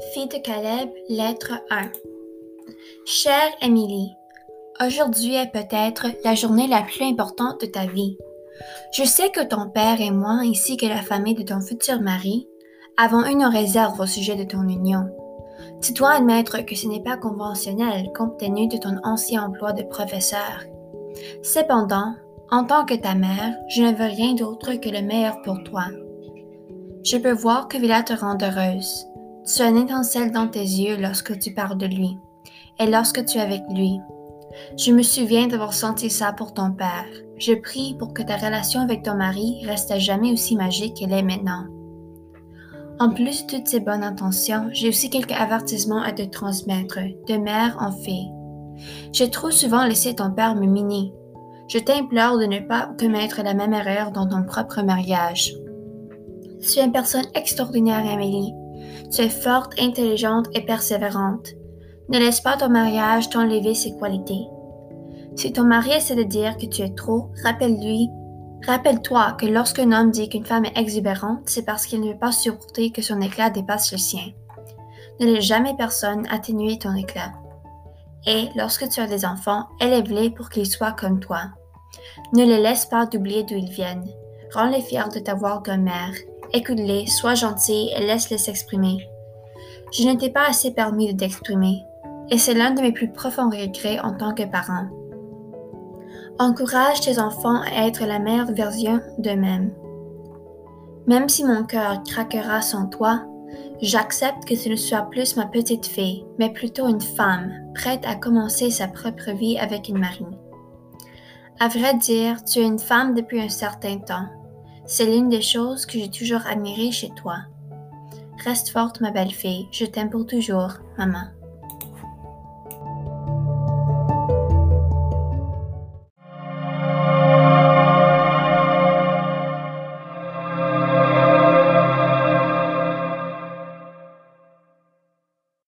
Fille de Caleb, lettre 1. Chère Émilie, aujourd'hui est peut-être la journée la plus importante de ta vie. Je sais que ton père et moi, ainsi que la famille de ton futur mari, avons une réserve au sujet de ton union. Tu dois admettre que ce n'est pas conventionnel compte tenu de ton ancien emploi de professeur. Cependant, en tant que ta mère, je ne veux rien d'autre que le meilleur pour toi. Je peux voir que Villa te rend heureuse. Tu as une étincelle dans tes yeux lorsque tu parles de lui et lorsque tu es avec lui. Je me souviens d'avoir senti ça pour ton père. Je prie pour que ta relation avec ton mari reste à jamais aussi magique qu'elle est maintenant. En plus de toutes ces bonnes intentions, j'ai aussi quelques avertissements à te transmettre, de mère en fille. J'ai trop souvent laissé ton père me miner. Je t'implore de ne pas commettre la même erreur dans ton propre mariage. Tu es une personne extraordinaire, Amélie. Tu es forte, intelligente et persévérante. Ne laisse pas ton mariage t'enlever ses qualités. Si ton mari essaie de dire que tu es trop, rappelle-lui, rappelle-toi que lorsqu'un homme dit qu'une femme est exubérante, c'est parce qu'il ne veut pas supporter que son éclat dépasse le sien. Ne laisse jamais personne atténuer ton éclat. Et lorsque tu as des enfants, élève-les pour qu'ils soient comme toi. Ne les laisse pas d'oublier d'où ils viennent. Rends-les fiers de t'avoir comme mère Écoute-les, sois gentil et laisse-les s'exprimer. Je ne t'ai pas assez permis de t'exprimer, et c'est l'un de mes plus profonds regrets en tant que parent. Encourage tes enfants à être la meilleure version d'eux-mêmes. Même si mon cœur craquera sans toi, j'accepte que tu ne sois plus ma petite fille, mais plutôt une femme prête à commencer sa propre vie avec une marine. À vrai dire, tu es une femme depuis un certain temps, c'est l'une des choses que j'ai toujours admirées chez toi. Reste forte, ma belle fille, je t'aime pour toujours, maman.